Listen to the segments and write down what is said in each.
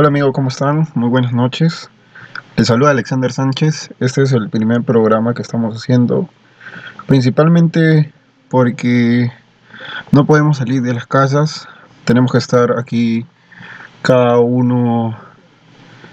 Hola amigo, ¿cómo están? Muy buenas noches. Les saluda Alexander Sánchez. Este es el primer programa que estamos haciendo, principalmente porque no podemos salir de las casas. Tenemos que estar aquí cada uno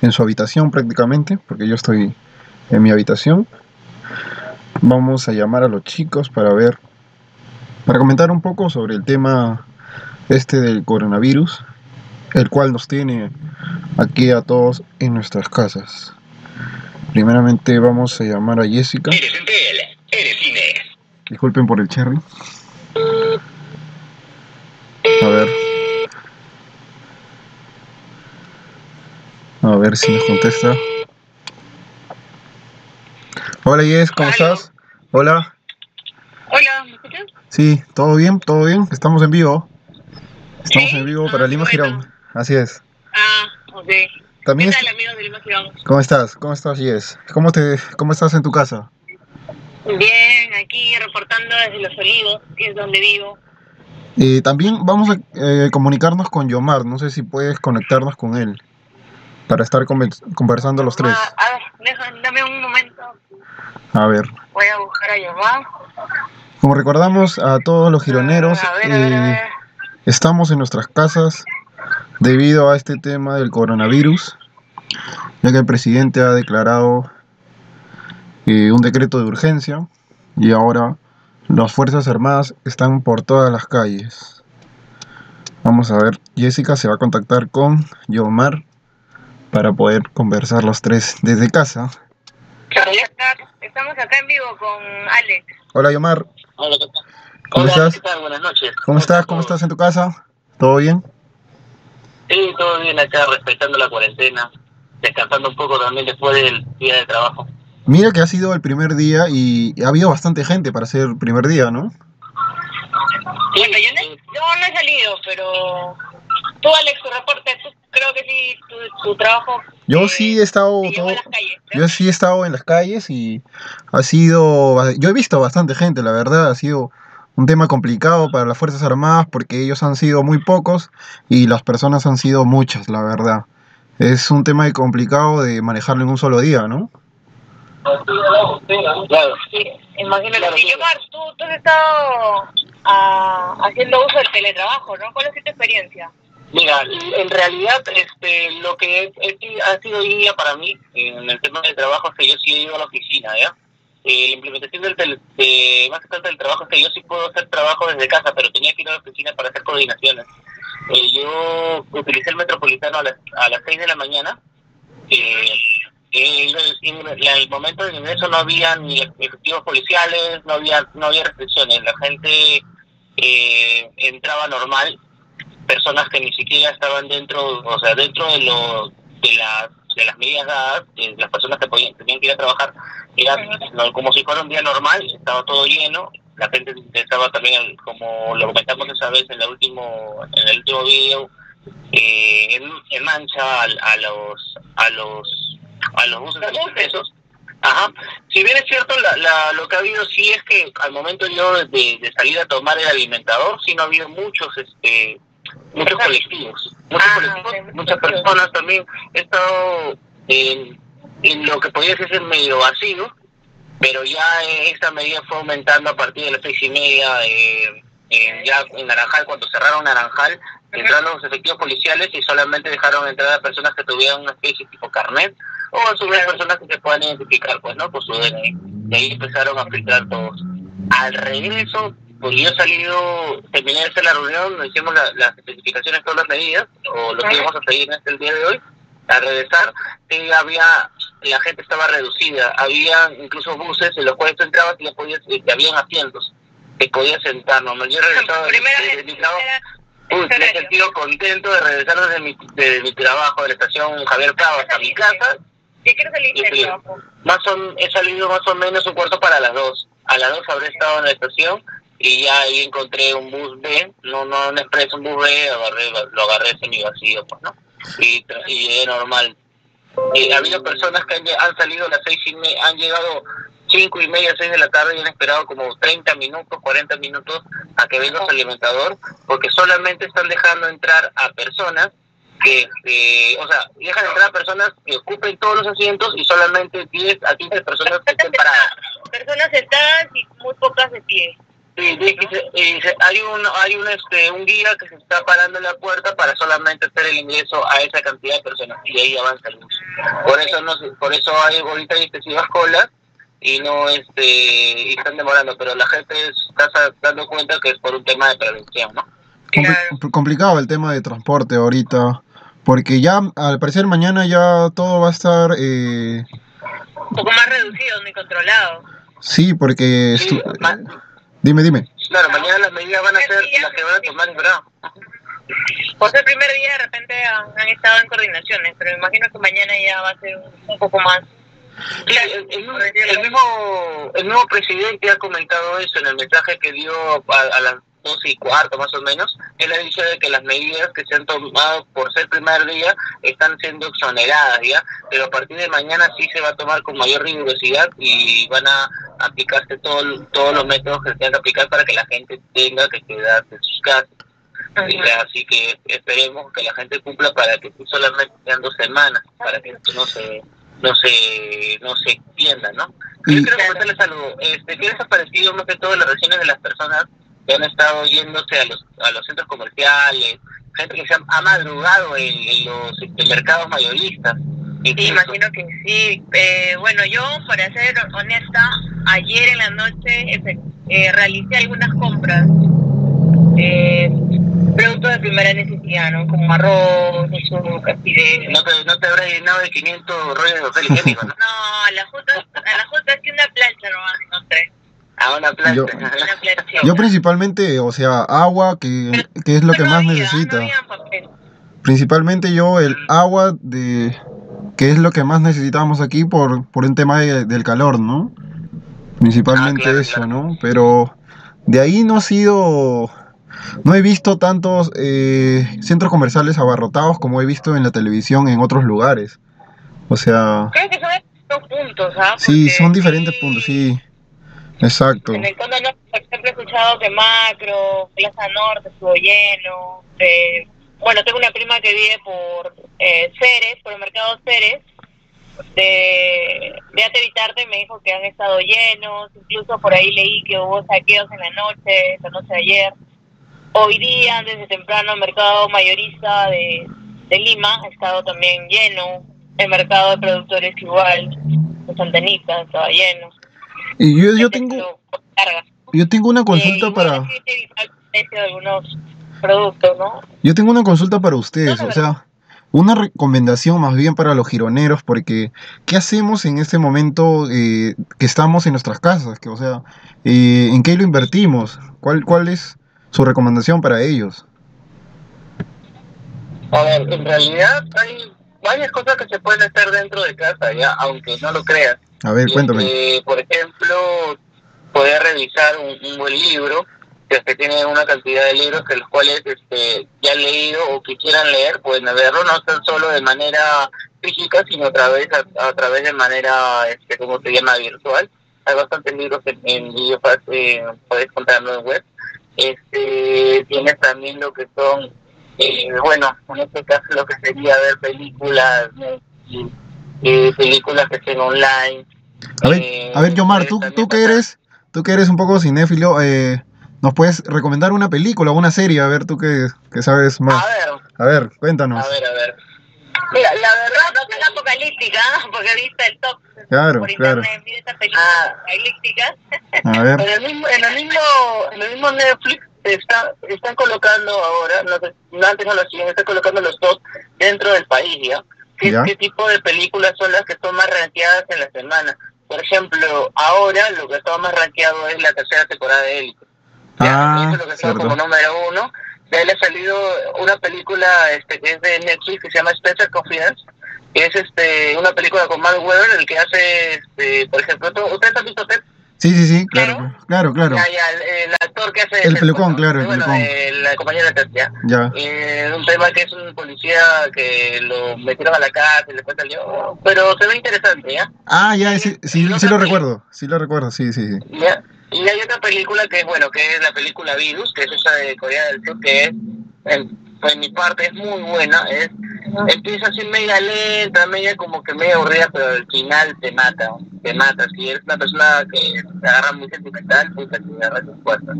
en su habitación prácticamente, porque yo estoy en mi habitación. Vamos a llamar a los chicos para ver, para comentar un poco sobre el tema este del coronavirus, el cual nos tiene aquí a todos en nuestras casas. Primeramente vamos a llamar a Jessica. Eres Entel, eres Inés. Disculpen por el cherry. A ver. A ver si nos contesta. Hola Jess, ¿cómo Aló. estás? Hola. Hola, ¿me escuchas? Sí, todo bien, todo bien. Estamos en vivo. Estamos ¿Sí? en vivo Ah, para Lima bueno. Girón. Así es. Ah, ok. También ¿Qué tal, amigos de Lima Girón? ¿Cómo estás? ¿Cómo estás? ¿Cómo te cómo estás en tu casa? Bien, aquí reportando desde Los Olivos, que es donde vivo. Eh, también vamos a eh, comunicarnos con Yomar. No sé si puedes conectarnos con él para estar conversando los tres. Ah, a ver, deja- dame un momento. A ver. Voy a buscar a Yomar. Como recordamos a todos los gironeros, Ah, a ver, a ver, a eh, estamos en nuestras casas debido a este tema del coronavirus, ya que el presidente ha declarado eh, un decreto de urgencia y ahora las Fuerzas Armadas están por todas las calles. Vamos a ver, Jessica se va a contactar con Yomar para poder conversar los tres desde casa. Claro, ya está. Estamos acá en vivo con Alex. Hola Yomar, Hola, ¿qué tal? ¿Cómo Hola, estás? ¿qué tal? Buenas noches. ¿cómo estás? ¿Cómo estás en tu casa? ¿Todo bien? Sí, todo bien acá, respetando la cuarentena, descansando un poco también después del día de trabajo. Mira que ha sido el primer día y ha habido bastante gente para ser el primer día, ¿no? Sí, Bueno, yo no, yo no he salido, pero tú, Alex, tu reporte, tú, creo que sí, tu, tu trabajo. Yo eh, sí he estado todo- a las calles. ¿no? yo sí he estado en las calles y ha sido, yo he visto bastante gente, la verdad, ha sido un tema complicado para las Fuerzas Armadas porque ellos han sido muy pocos y las personas han sido muchas, la verdad. Es un tema complicado de manejarlo en un solo día, ¿no? Claro. Sí, imagínate. Claro, y sí. Yomar, tú, tú has estado ah, haciendo uso del teletrabajo, ¿no? ¿Cuál sido tu experiencia? Mira, en realidad, este, lo que es- ha sido hoy día para mí en el tema del trabajo es que yo sí he ido a la oficina, ¿ya? Eh, la implementación del tele- de, más que tanto del trabajo es que yo sí puedo hacer trabajo desde casa, pero tenía que ir a la oficina para hacer coordinaciones. Eh, yo utilicé el metropolitano a las, a las 6 de la mañana. Eh, eh, en el, en el momento del ingreso no había ni efectivos policiales, no había no había restricciones. La gente eh, entraba normal, personas que ni siquiera estaban dentro, o sea, dentro de lo de las de las medidas dadas, eh, las personas que podían, tenían que ir a trabajar, era no, como si fuera un día normal, estaba todo lleno, la gente estaba también, como lo comentamos esa vez en el último, en el último video, eh, en, en mancha al- a, los a los a los buses expresos. Ajá. Si bien es cierto, la, la, lo que ha habido sí es que al momento yo de, de salir a tomar el alimentador, sí no ha habido muchos este muchos colectivos, muchos Ah, colectivos, ok, muchas personas también. He estado en, en lo que podría ser medio vacío, pero ya esta medida fue aumentando a partir de las seis y media, eh, eh, ya en Naranjal, cuando cerraron Naranjal, entraron los efectivos policiales y solamente dejaron entrar a personas que tuvieran una especie tipo carnet, o a su vez personas que se puedan identificar, pues, ¿no? Por su DNI. Y ahí empezaron a filtrar todos. Al regreso, pues yo he salido, terminé de hacer la reunión, hicimos la- las especificaciones, todas las medidas, o lo que íbamos a seguir en este el día de hoy. Al regresar, sí había, la gente estaba reducida, había incluso buses en los cuales tú entrabas y ya podías, y que habían asientos, te podías sentar, ¿no? Yo de- mi trabajo. Uy, me he sentido contento de regresar desde mi, de mi trabajo de la estación Javier Prado hasta mi casa. ¿De qué hora saliste del Sí. trabajo? Más o, he salido más o menos un cuarto para las dos. A las dos habré estado en la estación y ya ahí encontré un bus B, no no un expreso, un bus B, agarré, lo agarré semi vacío, pues, ¿no? Y, y llegué normal. Eh, ha habido personas que han salido a las seis y me, han llegado cinco y media, seis de la tarde y han esperado como 30 minutos, 40 minutos a que venga su alimentador, porque solamente están dejando entrar a personas que, este, o sea, dejan entrar a personas que ocupen todos los asientos y solamente 10 a 15 personas que estén paradas. Personas sentadas y muy pocas de pie. Sí, hay un hay un este un guía que se está parando en la puerta para solamente hacer el ingreso a esa cantidad de personas y ahí avanza el bus. Por eso no se- por eso hay ahorita hay excesivas colas y no este y están demorando, pero la gente está dando cuenta que es por un tema de prevención, ¿no? Compli- complicado el tema de transporte ahorita, porque ya al parecer mañana ya todo va a estar, eh, Un poco más reducido, ni controlado. sí, porque... Sí, dime, dime. Claro, mañana las medidas van a ser las que van a tomar, ¿verdad? Por ser el primer día, de repente han, han estado en coordinaciones, pero me imagino que mañana ya va a ser un, un poco más. Sí, el, el mismo- el mismo el mismo presidente ha comentado eso en el mensaje que dio a, a las 12 y cuarto más o menos. Él ha dicho de que las medidas que se han tomado por ser primer día están siendo exoneradas ya, pero a partir de mañana sí se va a tomar con mayor rigurosidad y van a aplicarse todo, todos los métodos que se tengan que aplicar para que la gente tenga que quedarse en sus casas. Así que esperemos que la gente cumpla para que solamente sean dos semanas, para que esto no se no se no se extienda, ¿no? Yo quiero comentarles algo. Este, ¿Qué les ha parecido más que todo las reacciones de las personas que han estado yéndose a los a los centros comerciales, gente que se ha, ha madrugado en, en los en mercados mayoristas? Sí, incluso? imagino que sí. Eh, bueno, yo, para ser honesta, ayer en la noche eh, realicé algunas compras. Eh, productos de primera necesidad, ¿no? Como arroz, azúcar, fideos. No te, no te habrás llenado de 500 rollos de papel higiénico, ¿no? No, a la justa, a la justa sí una plancha nomás encontré. A una planta. Yo- Una plancha. Yo principalmente, o sea, agua, que, que es lo que No más había, necesita. No. Principalmente yo el agua de que es lo que más necesitamos aquí por, por un tema de- del calor, ¿no? Principalmente Ah, claro, eso, claro. ¿no? Pero de ahí no ha sido, no he visto tantos eh, centros comerciales abarrotados como he visto en la televisión en otros lugares. O sea, Creo que son estos puntos, ¿ah? sí, Porque son diferentes sí, puntos, sí. Exacto. En el Condo Norte, por ejemplo, he escuchado que Macro, Plaza Norte estuvo lleno. eh, bueno, tengo una prima que vive por eh, Ceres, por el mercado Ceres, de, de Ate Vitarte, y me dijo que han estado llenos. Incluso por ahí leí que hubo saqueos en la noche, la noche de ayer. Hoy día, desde temprano, el mercado mayorista de, de Lima ha estado también lleno. El mercado de productores igual, de Santa Anita, estaba lleno. Y yo, yo tengo, carga. yo tengo una consulta Eh, para... de algunos productos, ¿no? Yo tengo una consulta para ustedes, No, o sea, una recomendación más bien para los gironeros, porque ¿qué hacemos en este momento eh, que estamos en nuestras casas? Que, o sea, eh, ¿en qué lo invertimos? ¿Cuál, ¿Cuál es su recomendación para ellos? A ver, en realidad hay varias cosas que se pueden hacer dentro de casa, ya, aunque no lo creas. A ver, cuéntame. Este, por ejemplo, poder revisar un, un buen libro, que este tiene una cantidad de libros que los cuales este, ya han leído o que quieran leer, pueden verlo, no tan solo de manera física, sino a través a, a través de manera, este, ¿cómo se llama?, virtual. Hay bastantes libros en, en videopaz, eh, puedes encontrarlo en web. Este, tienes también lo que son, eh, bueno, en este caso lo que sería ver películas, Netflix, eh, películas que estén online, A ver, eh, a ver, Yomar, tú, también tú que pasar- eres, tú que eres un poco cinéfilo, eh, ¿nos puedes recomendar una película o una serie? A ver, tú que, que sabes más. A ver, A ver, cuéntanos. a ver, a ver. Mira, la verdad, No es apocalíptica, porque viste el top Claro, por claro. internet, mira esta película Ah. apocalíptica. A ver, en el mismo, en el mismo, en el mismo Netflix está, están colocando ahora, no sé, no, antes no lo hacían, están colocando los top dentro del país, ¿ya? ¿Qué, Ya. qué tipo de películas son las que son más rankeadas en la semana? Por ejemplo, ahora lo que está más rankeado es la tercera temporada de Élite. Ya, Ah, eso lo que como número uno. De le ha salido una película este, que es de Netflix que se llama Special Confidence, que es este una película con Mark Webber, el que hace, este, por ejemplo, ¿tú- ¿ustedes han visto Ted? sí, sí, sí, claro, claro, claro. Ya, ya, el, el actor que hace... El pelucón, ¿no? claro, el bueno, pelucón. eh, la compañía de Ted, ya. Ya. Eh, un tema que es un policía que lo metieron a la cárcel, después salió, pero se ve interesante, ¿ya? Ah, ya, sí, sí, no sí lo recuerdo, sí lo recuerdo, sí, sí, sí. Ya. Y hay otra película que es, bueno, que es la película Virus, que es esa de Corea del Sur, que es, en, en mi parte, es muy buena. Es empieza así media lenta, media como que media aburrida, pero al final te mata, te mata. Si eres una persona que se agarra muy sentimental, pues te agarra tus fuerzas.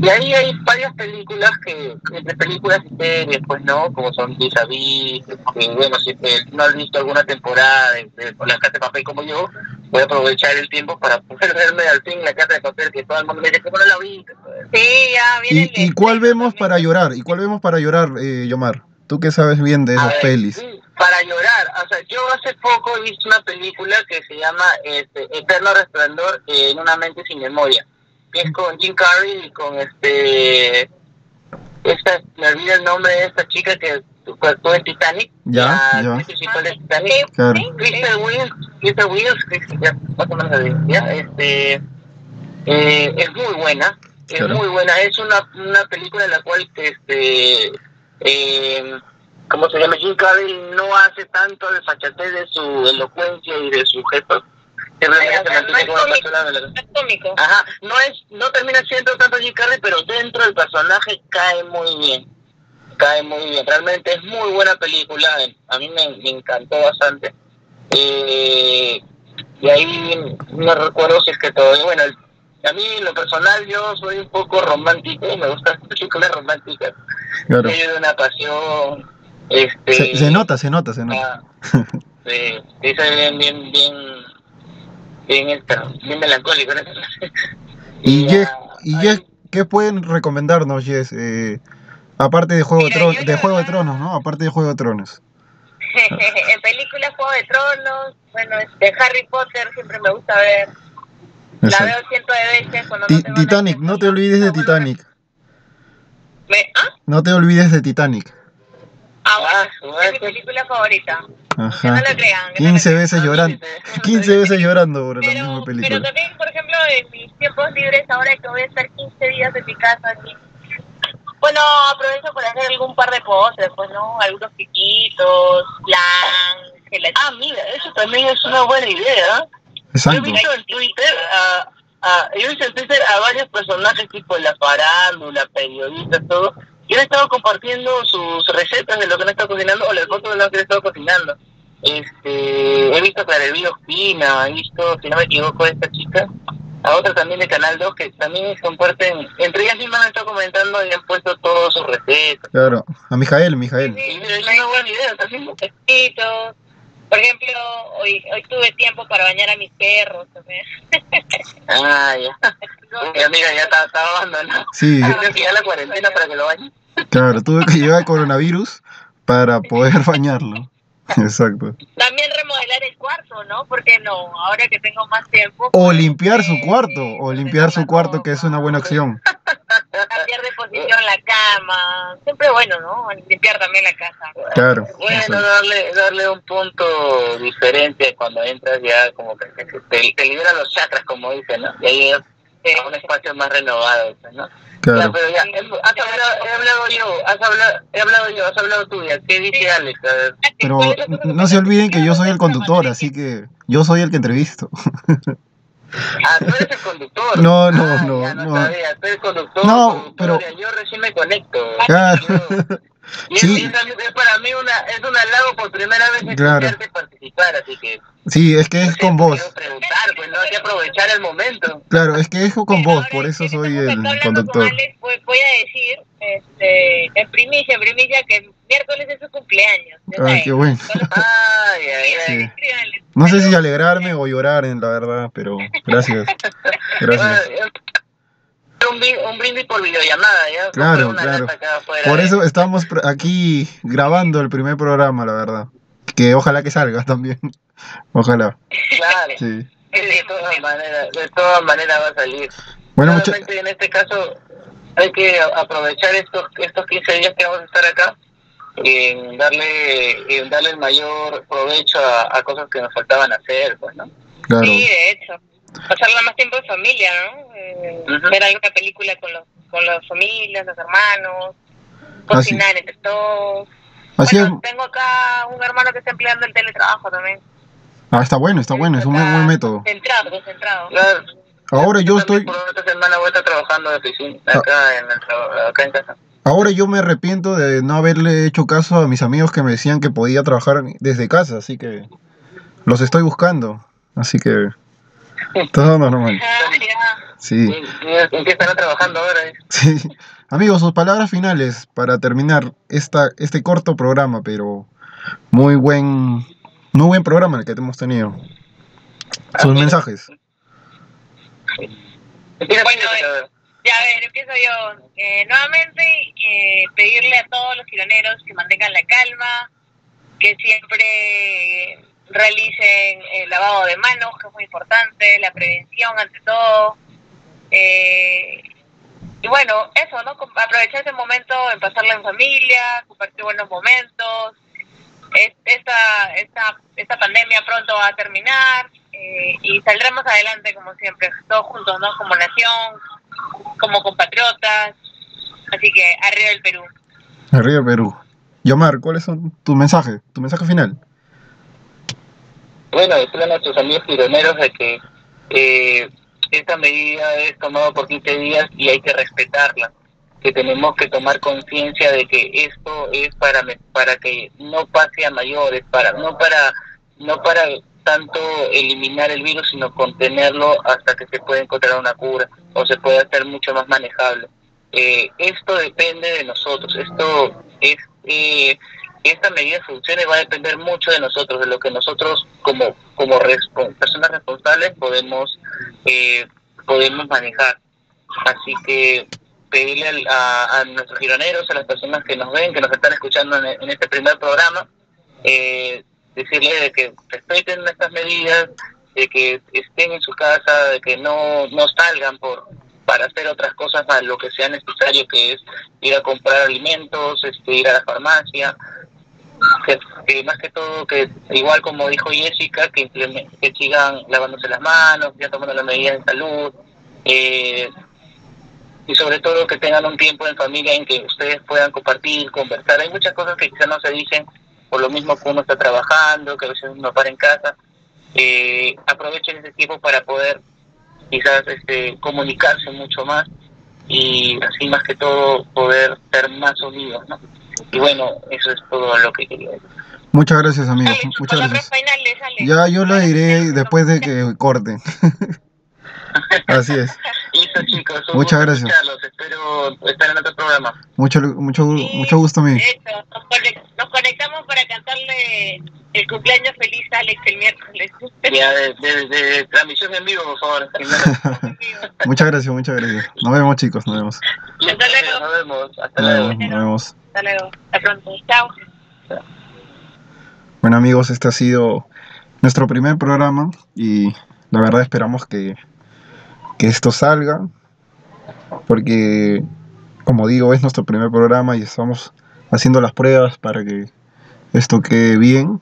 Y ahí hay varias películas que, entre películas y series, pues no, como son Vis a Vis, que bueno, si te- no has visto alguna temporada de, de La Casa de Papel como yo, voy a aprovechar el tiempo para poder verme al fin La Casa de Papel, que todo el mundo me dice, ¿cómo no la? Pues, Sí, ya viene ¿Y, el y cuál vemos para llorar? ¿Y cuál vemos para llorar, eh, Yomar? Tú que sabes bien de esas ver, pelis. sí, para llorar. O sea, yo hace poco he visto una película que se llama este, Eterno Resplandor eh, en una mente sin memoria. Que es con Jim Carrey y con este. Esta, me olvida el nombre de esta chica que actuó en Titanic. Ya, ya. principal de Titanic. Claro. Kristen Wills, Kristen Wills, Kristen- ya, más o menos así, ya, este, eh, es muy buena, es Claro. muy buena, es una, una película en la cual, este, eh, ¿cómo se llama? Jim Carrey no hace tanto de fachatez de su elocuencia y de su gesto, simplemente Ay, se mantiene es como No es cómico. Ajá, no es, no termina siendo tanto Jim Carrey, pero dentro del personaje cae muy bien. Cae muy bien. Realmente es muy buena película. A mí me, me encantó bastante. Eh, y ahí no recuerdo si es que todavía, bueno, a mí en lo personal yo soy un poco romántico, me gustan las películas románticas. Claro. Medio de una pasión. Este, Se, se nota, se nota, se nota. Ah, sí, sí, soy bien, bien, bien, bien, esta- bien melancólico. ¿no? ¿Y, Y, y qué pueden recomendarnos, Jess? Eh, aparte de Juego, Mira, de, Tron- de la Juego de Tronos, ¿no? Aparte de Juego de Tronos. en películas Juego de Tronos, bueno, de Harry Potter siempre me gusta ver. La Exacto. veo cientos de veces cuando Ti- no Titanic, no te olvides de Titanic. me- ¿Ah? No te olvides de Titanic. Ah, Ah, bueno, es mi película favorita. Que no Ajá. lo crean. que no lo 15 crean. veces Ah, llorando. sí, sí. 15 veces llorando por la Pero, misma pero película. también, por ejemplo, en mis tiempos libres, ahora que voy a estar 15 días en mi casa aquí, bueno, aprovecho para hacer algún par de postres, pues, ¿no? Algunos piquitos, flan, gelatina. Ah, mira, eso también es una buena idea. ¿eh? Yo he Exacto. visto en Twitter a, a, yo he visto en Twitter a varios personajes tipo la farándula, periodistas, todo, y han estado compartiendo sus recetas de lo que han estado cocinando o las fotos de lo que han estado cocinando. Este, he visto a Clarevía Ospina, he visto, si no me equivoco, a esta chica, a otra también de Canal 2 que también comparten, entre ellas comentando y han puesto todas sus recetas. Claro. A Mijael, Mijael. Y mira, es una buena idea también. ¿no? Piquitos. Por ejemplo, hoy hoy tuve tiempo para bañar a mis perros también. Ah, ya. Mi amiga ya está, está abandonada. Sí, Creo que ya la cuarentena para que lo bañe. claro. Tuve que llevar el coronavirus para poder bañarlo. Exacto. También remodelar el cuarto, ¿no? Porque no, ahora que tengo más tiempo. O pues, limpiar su eh, cuarto. O limpiar su cuarto, que es una buena ropa, opción. Cambiar de posición la cama. Siempre bueno, ¿no? Limpiar también la casa. Claro. Bueno, darle, darle un punto diferente cuando entras ya como que te, te, te libera los chakras, como dicen, ¿no? Y ahí a un espacio más renovado, ¿no? Ya, Claro. pero ya, has hablado, he hablado yo, has hablado, he hablado yo, has hablado tú, ya. ¿Qué dice Alex? A ver. Pero no se olviden que yo soy el conductor, así que yo soy el que entrevisto. Ah, tú eres el conductor. No, no, Ah, no, ya, no, no. sabía, tú eres conductor. No, pero- Yo recién me conecto. Claro. Yo- Y es, Sí. y es- es para mí una, es un halago por primera vez Claro. escucharte participar, así que... Sí, es que es con vos. pues no hay que aprovechar el momento. Claro, es que es con Pero vos, por eso soy el conductor. Con Alex, voy, voy a decir, este, en primicia, en primicia, que miércoles es su cumpleaños. Ay, saben. qué bueno. Ay, ay, ay. Sí. No sé si alegrarme o llorar, en la verdad, pero gracias. Gracias. Un, un brindis por videollamada, ¿ya? Claro, una claro. afuera, Por ¿eh? eso estamos aquí grabando el primer programa, la verdad. Que ojalá que salga también. Ojalá. Claro, Sí. de todas maneras, de todas maneras va a salir. Bueno. Solamente en este caso hay que aprovechar estos estos 15 días que vamos a estar acá en darle en darle el mayor provecho a, a cosas que nos faltaban hacer, pues, ¿no? Claro. Sí, de hecho. Pasarla más tiempo en familia, ¿no? Eh. Ver alguna película con los con las familias, los hermanos, cocinar entre todos. Así es. bueno, tengo acá un hermano que está empleando el teletrabajo también. Ah, está bueno, está bueno, es un buen, buen método. Concentrado, concentrado. Claro. Ahora yo estoy... Por otra semana voy a estar trabajando de oficina acá en el acá en casa. ahora yo me arrepiento de no haberle hecho caso a mis amigos que me decían que podía trabajar desde casa, así que los estoy buscando, así que todo normal. Ah, ya. Sí, ¿En qué estarán trabajando ahora? sí. Amigos, sus palabras finales para terminar esta, este corto programa, pero muy buen, muy buen programa el que hemos tenido. Sus mensajes. Bueno, ver. Ya, a ver, empiezo yo. Eh, nuevamente, eh, pedirle a todos los gironeros que mantengan la calma, que siempre eh, realicen el lavado de manos, que es muy importante, la prevención ante todo. Eh, y bueno, eso, ¿no? Aprovechar ese momento en pasarlo en familia, compartir buenos momentos. Es- Esta, esta, pandemia pronto va a terminar eh, y saldremos adelante como siempre, todos juntos, ¿no? Como nación, como compatriotas. Así que arriba el Perú. Arriba Perú. Yomar, ¿cuáles son tus mensajes? Tu mensaje final. Bueno, decirle a nuestros amigos gironeros de que eh, esta medida es tomada por 15 días y hay que respetarla. Que tenemos que tomar conciencia de que esto es para para que no pase a mayores, para no para no para tanto eliminar el virus, sino contenerlo hasta que se pueda encontrar una cura o se pueda hacer mucho más manejable. Eh, esto depende de nosotros. Esto es eh, esta medida funcione va a depender mucho de nosotros, de lo que nosotros como como personas responsables podemos eh, podemos manejar. Así que pedirle a, a nuestros gironeros, a las personas que nos ven, que nos están escuchando en, en este primer programa, eh, decirles de que respeten estas medidas, de que estén en su casa, de que no, no salgan por para hacer otras cosas a lo que sea necesario, que es ir a comprar alimentos, este, ir a la farmacia, que, más que todo, que igual como dijo Jessica, que sigan lavándose las manos, ya tomando las medidas de salud, eh, y sobre todo que tengan un tiempo en familia en que ustedes puedan compartir, conversar. Hay muchas cosas que quizás no se dicen por lo mismo que uno está trabajando, que a veces uno para en casa. Eh, aprovechen ese tiempo para poder quizás este, comunicarse mucho más y así más que todo poder ser más unidos, ¿no? Y bueno, eso es todo lo que quería decir. Muchas gracias, amigos. Muchas gracias. finales, Ale. Ya yo lo diré después de que corten. Así es. Chicos, Muchas gracias. escucharlos. Espero estar en otro programa. Mucho, mucho, Sí, mucho gusto a mí. de hecho, nos, conec- nos conectamos para cantarle el cumpleaños feliz a Alex el miércoles. Ya de, de- de transmisión en vivo, por favor. Muchas gracias, muchas gracias. Nos vemos, chicos. Nos vemos. Hasta luego. Nos vemos. Hasta Nos luego. Nos vemos. Hasta luego. Hasta pronto. Chao. Bueno, amigos, este ha sido nuestro primer programa y la verdad esperamos que, que esto salga porque, como digo, es nuestro primer programa y estamos haciendo las pruebas para que esto quede bien.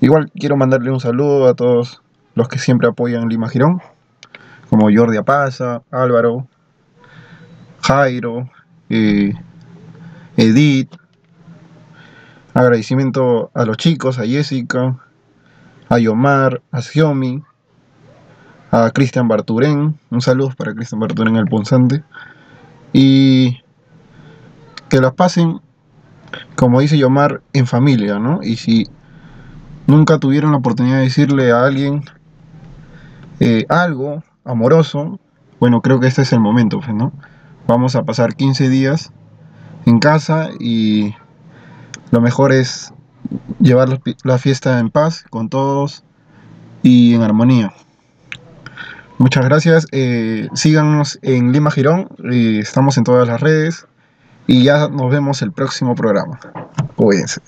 Igual quiero mandarle un saludo a todos los que siempre apoyan Lima Girón, como Jordi Apaza, Álvaro, Jairo, eh, Edith, Agradecimiento a los chicos, a Jessica, a Yomar, a Xiomi, a Cristian Barturén. Un saludo para Cristian Barturén, el punzante. Y que las pasen, como dice Yomar, en familia, ¿no? Y si nunca tuvieron la oportunidad de decirle a alguien eh, algo amoroso, bueno, creo que este es el momento, pues, ¿no? Vamos a pasar 15 días en casa y lo mejor es llevar la, fiesta en paz con todos y en armonía. Muchas gracias. eh, síganos en Lima Girón. estamos en todas las redes. Y ya nos vemos el próximo programa. Cuídense.